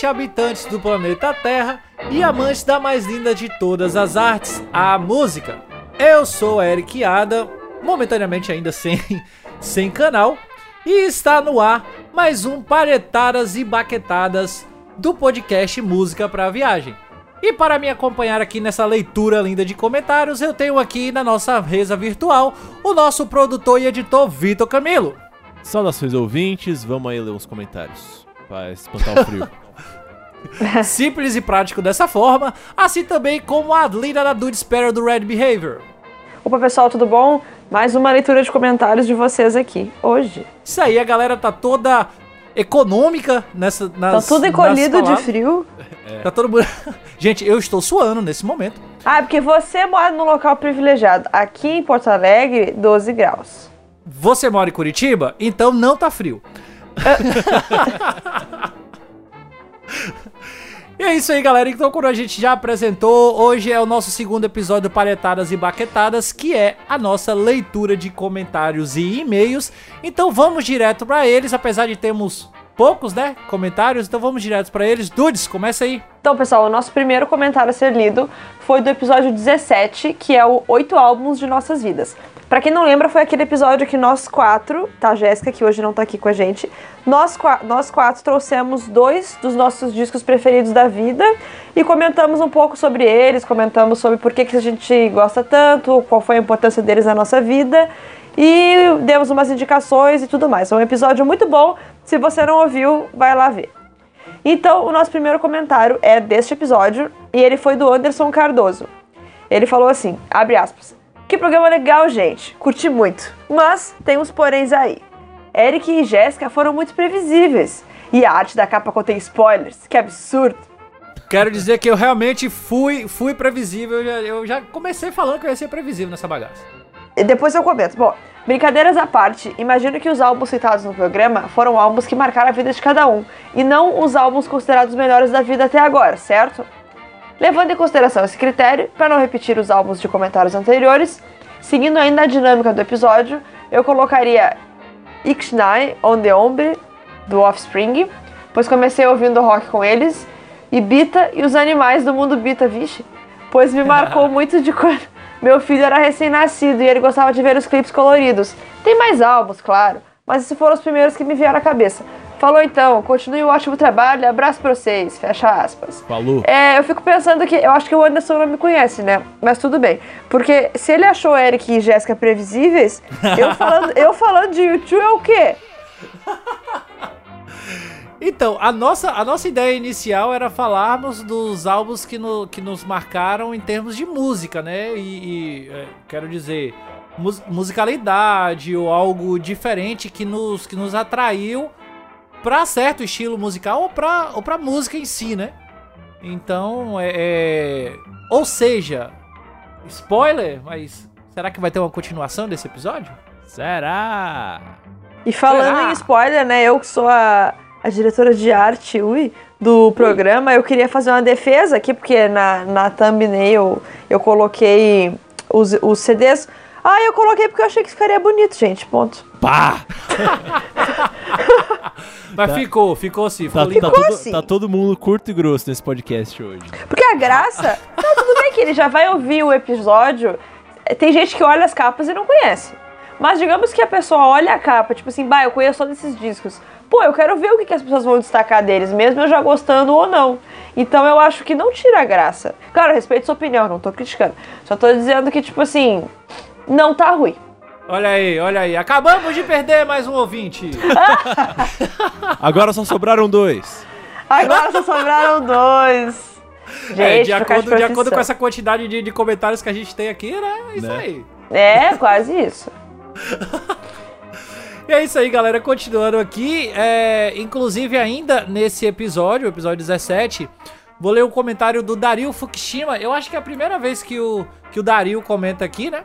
habitantes do planeta Terra e amantes da mais linda de todas as artes, a música. Eu sou Eric Ada, momentaneamente ainda sem, sem canal, e está no ar mais um Paretadas e Baquetadas do podcast Música para Viagem. E para me acompanhar aqui nessa leitura linda de comentários, eu tenho aqui na nossa reza virtual o nosso produtor e editor Vitor Camilo. Saudações ouvintes, vamos aí ler uns comentários para espantar o frio. Simples e prático dessa forma, assim também como a Adlina da Dude Sparrow do Red Behavior. Opa pessoal, tudo bom? Mais uma leitura de comentários de vocês aqui, hoje. Isso aí, a galera tá toda econômica nessa. Nas, tá tudo encolhido de frio. É. Tá todo mundo. Gente, eu estou suando nesse momento. Ah, porque você mora num local privilegiado. Aqui em Porto Alegre, 12 graus. Você mora em Curitiba? Então não tá frio. E é isso aí, galera. Então, como a gente já apresentou, hoje é o nosso segundo episódio Paletadas e Baquetadas, que é a nossa leitura de comentários e e-mails. Então, vamos direto para eles, apesar de termos poucos, né, comentários, então vamos direto para eles. Dudes, começa aí. Então, pessoal, o nosso primeiro comentário a ser lido foi do episódio 17, que é o Oito Álbuns de Nossas Vidas. Para quem não lembra, foi aquele episódio que nós quatro, tá, Jéssica, que hoje não tá aqui com a gente, nós, nós quatro trouxemos dois dos nossos discos preferidos da vida e comentamos um pouco sobre eles, comentamos sobre por que, que a gente gosta tanto, qual foi a importância deles na nossa vida e demos umas indicações e tudo mais. É um episódio muito bom. Se você não ouviu, vai lá ver. Então, o nosso primeiro comentário é deste episódio e ele foi do Anderson Cardoso. Ele falou assim: abre aspas. Que programa legal, gente. Curti muito. Mas tem uns poréns aí. Eric e Jéssica foram muito previsíveis. E a arte da capa contém spoilers. Que absurdo. Quero dizer que eu realmente fui, fui previsível. Eu já, eu já comecei falando que eu ia ser previsível nessa bagaça. Depois eu comento. Bom, brincadeiras à parte, imagino que os álbuns citados no programa foram álbuns que marcaram a vida de cada um, e não os álbuns considerados melhores da vida até agora, certo? Levando em consideração esse critério, para não repetir os álbuns de comentários anteriores, seguindo ainda a dinâmica do episódio, eu colocaria Ixnai on the Ombre, do Offspring, pois comecei ouvindo rock com eles, e Bita e os animais do mundo Bita, vixe, pois me marcou muito de quando meu filho era recém-nascido e ele gostava de ver os clipes coloridos. Tem mais álbuns, claro, mas esses foram os primeiros que me vieram à cabeça. Falou então, continue o ótimo trabalho, abraço pra vocês, fecha aspas. Falou. É, eu fico pensando que, eu acho que o Anderson não me conhece, né? Mas tudo bem. Porque se ele achou Eric e Jéssica previsíveis, eu falando, eu falando de YouTube é o quê? Então, a nossa, a nossa ideia inicial era falarmos dos álbuns que, no, que nos marcaram em termos de música, né? E, e é, quero dizer, mus, musicalidade ou algo diferente que nos, que nos atraiu pra certo estilo musical ou pra, ou pra música em si, né? Então, é, é... Ou seja, spoiler, mas será que vai ter uma continuação desse episódio? Será? E falando será? em spoiler, né? Eu que sou a, a diretora de arte, ui, do programa, ui. eu queria fazer uma defesa aqui, porque na, na thumbnail eu coloquei os, os CDs. Ah, eu coloquei porque eu achei que ficaria bonito, gente. Ponto. Pá! Mas tá. ficou, ficou assim. Ficou tá, tá, todo, assim. tá todo mundo curto e grosso nesse podcast hoje. Porque a graça. tá, tudo bem que ele já vai ouvir o episódio. Tem gente que olha as capas e não conhece. Mas digamos que a pessoa olha a capa, tipo assim, bah, eu conheço todos esses discos. Pô, eu quero ver o que, que as pessoas vão destacar deles, mesmo eu já gostando ou não. Então eu acho que não tira a graça. Claro, respeito sua opinião, não tô criticando. Só tô dizendo que, tipo assim, não tá ruim. Olha aí, olha aí. Acabamos de perder mais um ouvinte. Agora só sobraram dois. Agora só sobraram dois. Gente, é, de, acordo, de, de, acordo com essa quantidade de, de, comentários que a gente tem aqui, né? É isso né? aí. É, quase isso. e é isso aí, galera. Continuando aqui. É, inclusive, ainda nesse episódio, episódio 17, vou ler o comentário do Dario Fukushima. Eu acho que é a primeira vez que o, que o Dario comenta aqui, né?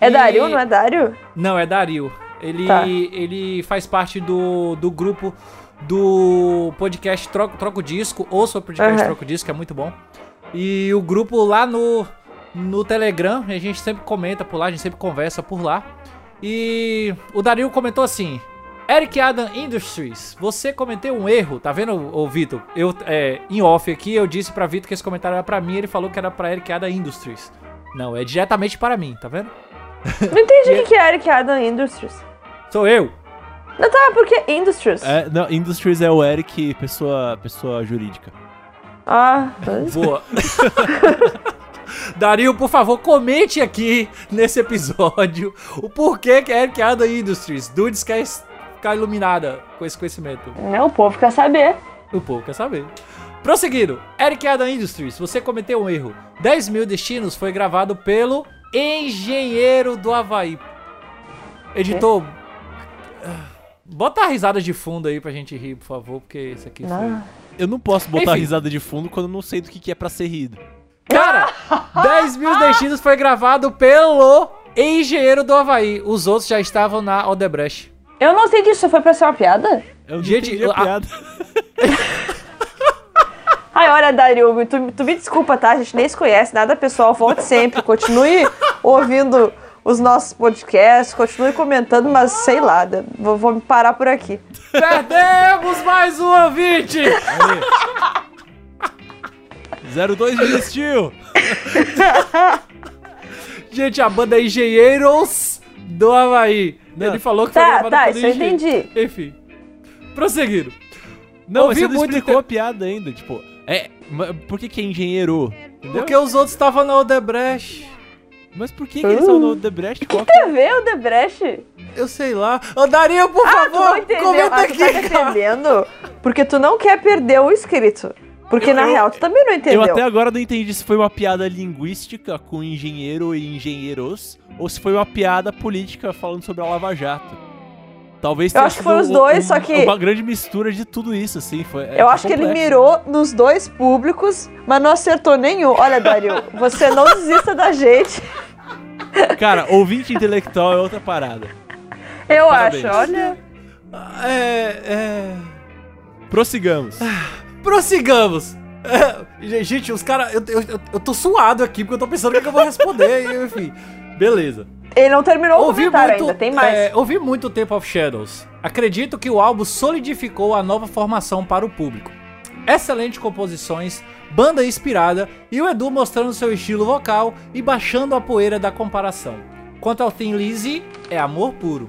É e... Dario, não é Dario? Não, é Dario. Ele, tá. ele faz parte do, do grupo do podcast Troco, Troco Disco. Ouça o podcast uhum. Troco Disco, é muito bom. E o grupo lá no, no Telegram, a gente sempre comenta por lá, a gente sempre conversa por lá. E o Dario comentou assim: Eric Adam Industries, você cometeu um erro, tá vendo, ô Vitor? Eu, é, em off aqui, eu disse pra Vitor que esse comentário era pra mim, ele falou que era pra Eric Adam Industries. Não, é diretamente para mim, tá vendo? Não entendi o que, que é Eric Adam Industries. Sou eu. Não, tá, porque Industries? É, não, Industries é o Eric, pessoa, pessoa jurídica. Ah, Boa. Dario, por favor, comente aqui nesse episódio o porquê que é Eric Adam Industries. Dudes quer ficar iluminada com esse conhecimento. né, o povo quer saber. O povo quer saber. Prosseguindo, Eric Adam Industries, você cometeu um erro. 10 mil destinos foi gravado pelo engenheiro do Havaí. Editor, bota a risada de fundo aí pra gente rir, por favor, porque isso aqui foi. Não. Eu não posso botar Enfim. risada de fundo quando eu não sei do que, que é pra ser rido. Cara, 10 mil destinos foi gravado pelo engenheiro do Havaí. Os outros já estavam na Odebrecht. Eu não sei disso, foi pra ser uma piada? Eu não Gente, entendi a a- piada. Ai, olha, Dario, tu, tu me desculpa, tá? A gente nem se conhece, nada pessoal, volte sempre. Continue ouvindo os nossos podcasts, continue comentando, mas sei lá, né, vou, vou me parar por aqui. Perdemos mais um ouvinte! 02 desistiu. Gente, a banda é Engenheiros do Havaí. Não. Ele falou que foi Tá, gravado tá, pelo isso eu engenheiro. entendi. Enfim. Prosseguindo. Não, Ouvi você não muito explicou te- a piada ainda. Tipo, é. Por que, que é engenheiro? Entendeu? Porque os outros estavam na Odebrecht. Mas por que, que eles são no Debrecht? Qual que Quer ver o Debrecht? Eu sei lá. Ô, Dario, por Ah, tu favor, não entendeu. comenta Ah, tu tá aqui, entendendo? Porque tu não quer perder o inscrito. Porque Eu- na eu- real tu também não entendeu. Eu até agora não entendi se foi uma piada linguística com engenheiro e engenheiros ou se foi uma piada política falando sobre a Lava Jato. Talvez Eu tenha acho que sido foi os um- dois, um- só que- Uma grande mistura de tudo isso, assim. Foi, é, Eu foi acho que ele complexo. mirou nos dois públicos, mas não acertou nenhum. Olha, Dario, você não desista da gente. Cara, ouvinte intelectual é outra parada. Eu Parabéns. acho, olha. É, é... Prossigamos. Prossigamos. É, gente, os caras... Eu, eu, eu- tô suado aqui, porque eu tô pensando o que, eu vou responder. enfim, beleza. Ele não terminou o Ouvi comentário muito, ainda, tem mais. é, ouvi muito Temple of Shadows. Acredito que o álbum solidificou a nova formação para o público. Excelente composições, banda inspirada e o Edu mostrando seu estilo vocal e baixando a poeira da comparação. Quanto ao Thin Lizzy, é amor puro.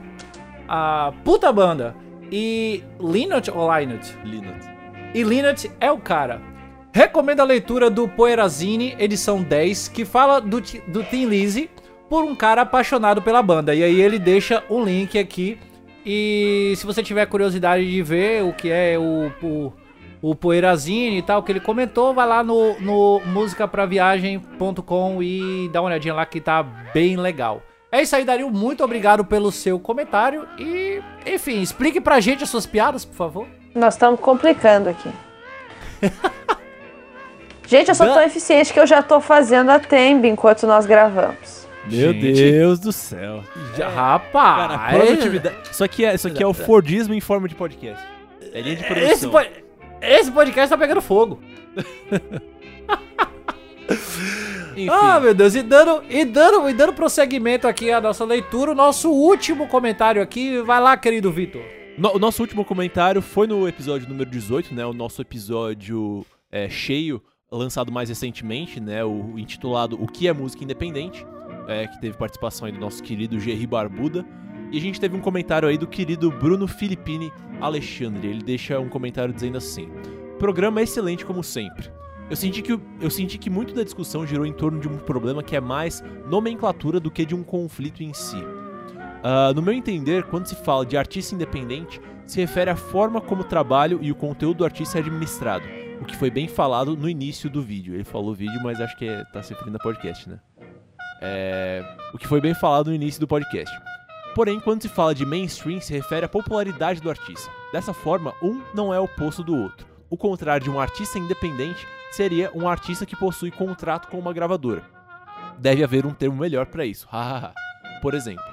A puta banda. E Linot ou Linot? Linux. E Linnet é o cara. Recomendo a leitura do Poeirazine, edição 10, que fala do, do Tim Lizzy por um cara apaixonado pela banda. E aí ele deixa um link aqui. E se você tiver curiosidade de ver o que é o, o, o Poeirazine e tal, que ele comentou, vai lá no, no musicapraviagem.com e dá uma olhadinha lá que tá bem legal. É isso aí, Dario. Muito obrigado pelo seu comentário. E, enfim, explique pra gente as suas piadas, por favor. Nós estamos complicando aqui. Gente, eu sou tão eficiente que eu já tô fazendo a thumb enquanto nós gravamos. Meu Gente. Deus do céu. Já, rapaz! Cara, produtividade. Isso aqui, é, isso aqui é o Fordismo em forma de podcast. É linha de Esse, produção. po- esse podcast tá pegando fogo. Enfim, Ah, meu Deus, e dando, e dando, e dando prosseguimento aqui à nossa leitura, o nosso último comentário aqui. Vai lá, querido Vitor. No- o nosso último comentário foi no episódio número 18, né? O nosso episódio é, cheio, lançado mais recentemente, né? O intitulado O que é música independente, é, que teve participação aí do nosso querido Gerry Barbuda. E a gente teve um comentário aí do querido Bruno Filippini Alexandre. Ele deixa um comentário dizendo assim: Programa excelente como sempre. Eu senti, que, eu senti que muito da discussão girou em torno de um problema que é mais nomenclatura do que de um conflito em si. Ah, no meu entender, quando se fala de artista independente, se refere à forma como o trabalho e o conteúdo do artista é administrado, o que foi bem falado no início do vídeo. Ele falou vídeo, mas acho que é, se referindo a podcast, né? É, o que foi bem falado no início do podcast. Porém, quando se fala de mainstream, se refere à popularidade do artista. Dessa forma, um não é oposto do outro. O contrário de um artista independente seria um artista que possui contrato com uma gravadora. Deve haver um termo melhor para isso. Por exemplo.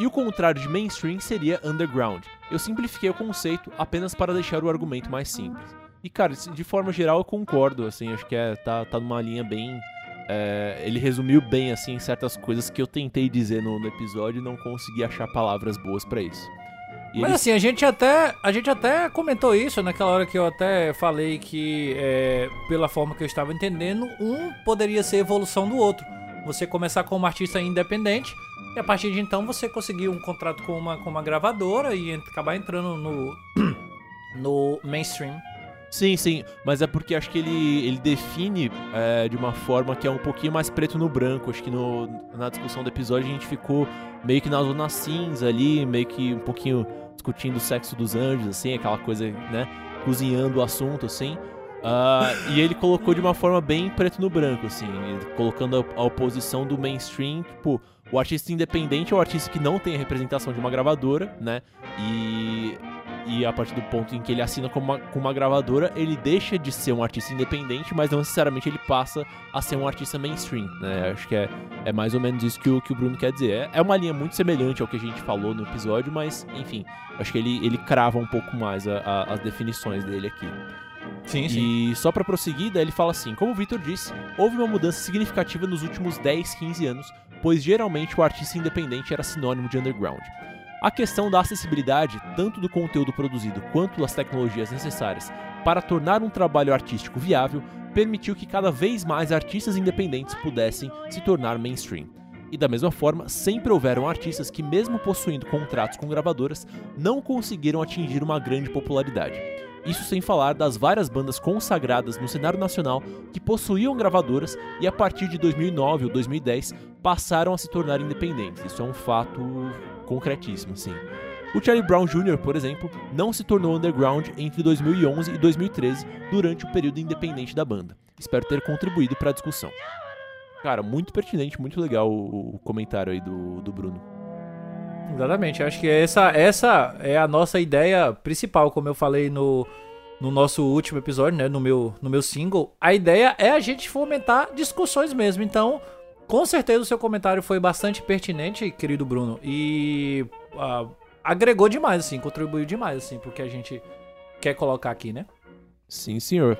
E o contrário de mainstream seria underground. Eu simplifiquei o conceito apenas para deixar o argumento mais simples. E cara, de forma geral eu concordo, assim, acho que é, tá, tá numa linha bem. é, ele resumiu bem, assim, certas coisas que eu tentei dizer no, no episódio e não consegui achar palavras boas para isso. E Mas ele- assim, a gente até a gente até comentou isso naquela hora que eu até falei que, é, pela forma que eu estava entendendo, um poderia ser evolução do outro. Você começar como artista independente e a partir de então você conseguir um contrato com uma, com uma gravadora e acabar entrando no, no mainstream. Sim, sim, mas é porque acho que ele, ele define é, de uma forma que é um pouquinho mais preto no branco. Acho que no, na discussão do episódio a gente ficou meio que na zona cinza ali, meio que um pouquinho discutindo o sexo dos anjos, assim, aquela coisa, né? Cozinhando o assunto, assim. Ah, e ele colocou de uma forma bem preto no branco, assim, colocando a, a oposição do mainstream, tipo, o artista independente é o artista que não tem a representação de uma gravadora, né? E e a partir do ponto em que ele assina com uma, com uma gravadora, ele deixa de ser um artista independente, mas não necessariamente ele passa a ser um artista mainstream, né? Acho que é, é mais ou menos isso que o, que o Bruno quer dizer. É, é uma linha muito semelhante ao que a gente falou no episódio, mas, enfim, acho que ele, ele crava um pouco mais a- a- as definições dele aqui. Sim, E só pra prosseguir, daí ele fala assim: como o Victor disse, houve uma mudança significativa nos últimos 10, 15 anos, pois geralmente o artista independente era sinônimo de underground. A questão da acessibilidade, tanto do conteúdo produzido quanto das tecnologias necessárias para tornar um trabalho artístico viável, permitiu que cada vez mais artistas independentes pudessem se tornar mainstream. E da mesma forma, sempre houveram artistas que, mesmo possuindo contratos com gravadoras, não conseguiram atingir uma grande popularidade. Isso sem falar das várias bandas consagradas no cenário nacional que possuíam gravadoras e a partir de 2009 ou 2010 passaram a se tornar independentes. Isso é um fato concretíssimo, sim. O Charlie Brown Jr., por exemplo, não se tornou underground entre 2011 e 2013 durante o período independente da banda. Espero ter contribuído para a discussão. Cara, muito pertinente, muito legal o, comentário aí do, do Bruno. Exatamente, acho que essa, essa é a nossa ideia principal, como eu falei no, no nosso último episódio, né, no meu, no meu single. A ideia é a gente fomentar discussões mesmo, então com certeza o seu comentário foi bastante pertinente, querido Bruno, e ah, agregou demais, assim, contribuiu demais, assim, porque a gente quer colocar aqui, né? Sim, senhor.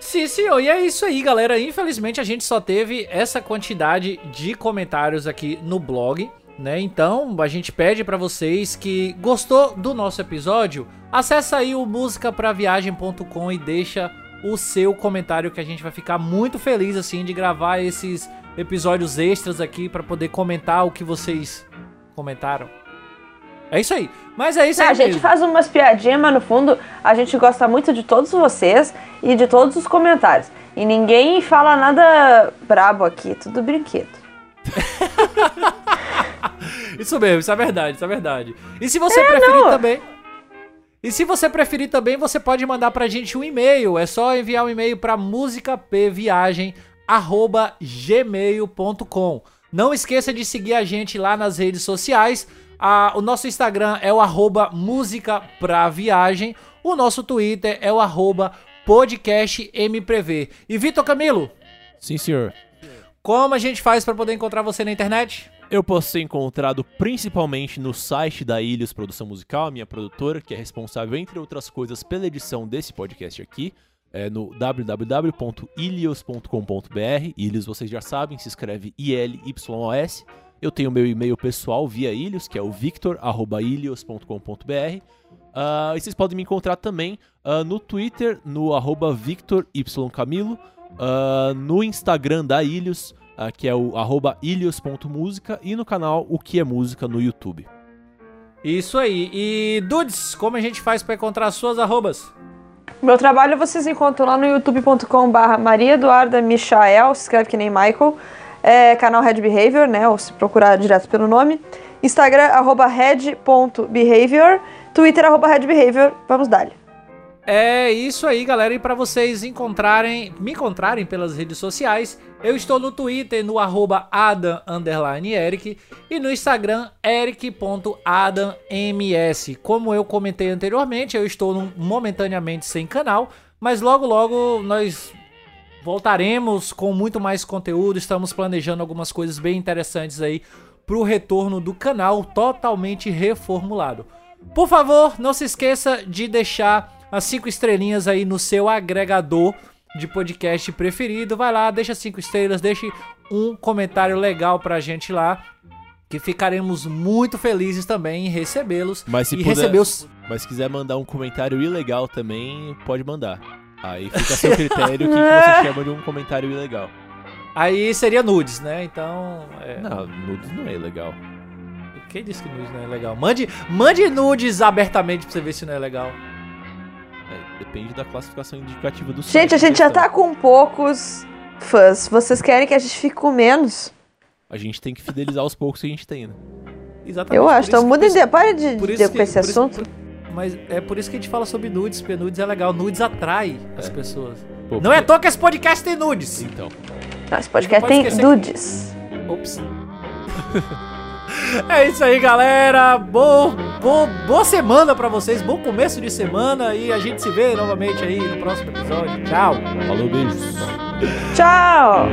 Sim, senhor. E é isso aí, galera. Infelizmente a gente só teve essa quantidade de comentários aqui no blog, né? Então a gente pede pra vocês que gostou do nosso episódio, acessa aí o musicapraviagem.com e deixa o seu comentário que a gente vai ficar muito feliz assim de gravar esses episódios extras aqui pra poder comentar o que vocês comentaram. É isso aí. Mas é isso aí. a gente mesmo. faz umas piadinhas, mas no fundo a gente gosta muito de todos vocês e de todos os comentários. E ninguém fala nada brabo aqui, tudo brinquedo. Isso mesmo, isso é verdade, isso é verdade. E se você preferir não. também. E se você preferir também, você pode mandar pra gente um e-mail. É só enviar um e-mail pra musicapviagem@gmail.com. Não esqueça de seguir a gente lá nas redes sociais. Ah, o nosso Instagram é o arroba música pra viagem. O nosso Twitter é o arroba podcastmprever. E Vitor Camilo, Sim, senhor. como a gente faz pra poder encontrar você na internet? Eu posso ser encontrado principalmente no site da Ilhos Produção Musical, minha produtora, que é responsável, entre outras coisas, pela edição desse podcast aqui, é no www.ilios.com.br. Ilhos, vocês já sabem, se escreve I-L-Y-O-S. Eu tenho meu e-mail pessoal via Ilhos, que é o victor.ilios.com.br. Ah, e vocês podem me encontrar também ah, no Twitter, no arroba victorycamilo, ah, no Instagram da Ilhos, ah, que é o arroba ilhos.música, e no canal O Que É Música no YouTube. Isso aí. E Dudes, como a gente faz pra encontrar suas arrobas? Meu trabalho vocês encontram lá no youtube.com/barra Maria Eduarda Michael, se escreve que nem Michael. É, canal Red Behavior, né? Ou se procurar direto pelo nome. Instagram, arroba red.behavior. Twitter, arroba red behavior. Vamos dar. É isso aí, galera. E pra vocês encontrarem, me encontrarem pelas redes sociais, eu estou no Twitter no arroba Adam underline Eric e no Instagram eric.adamms. Como eu comentei anteriormente, eu estou momentaneamente sem canal, mas logo logo nós voltaremos com muito mais conteúdo. Estamos planejando algumas coisas bem interessantes aí pro retorno do canal totalmente reformulado. Por favor, não se esqueça de deixar as cinco estrelinhas aí no seu agregador de podcast preferido. Vai lá, deixa cinco estrelas, deixe um comentário legal pra gente lá. que ficaremos muito felizes também em recebê-los Mas se e puder- os Mas se quiser mandar um comentário ilegal também, pode mandar. Aí fica a seu critério o que, que você chama de um comentário ilegal. Aí seria nudes, né? Então. É... Não, nudes não é ilegal. Quem disse que nudes não é legal? Mande, mande nudes abertamente pra você ver se não é legal. É, depende da classificação indicativa do Gente, site a gente já questão. tá com poucos fãs. Vocês querem que a gente fique com menos? A gente tem que fidelizar os poucos que a gente tem, né? Exatamente. Eu acho. Então que- mudem de. Pare de, de com que- esse por isso- assunto. por- mas é por isso que a gente fala sobre nudes, porque nudes é legal. Nudes atrai as É. pessoas. Pô, Não é à toa que esse podcast tem nudes. Então. Nosso podcast Pode tem esquecer. dudes. Ops. É isso aí, galera. Bo, bo, boa semana pra vocês. Bom começo de semana. E a gente se vê novamente aí no próximo episódio. Tchau. Falou, beijos. Tchau!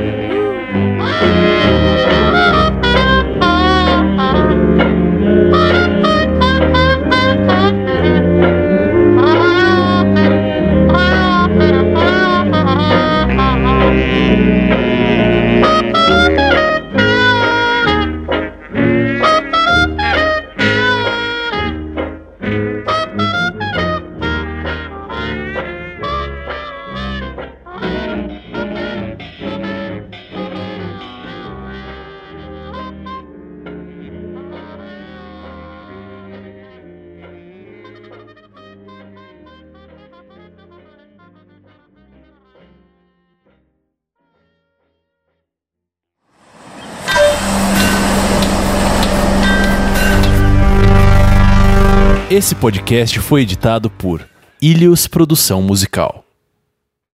Esse podcast foi editado por Ilhos Produção Musical.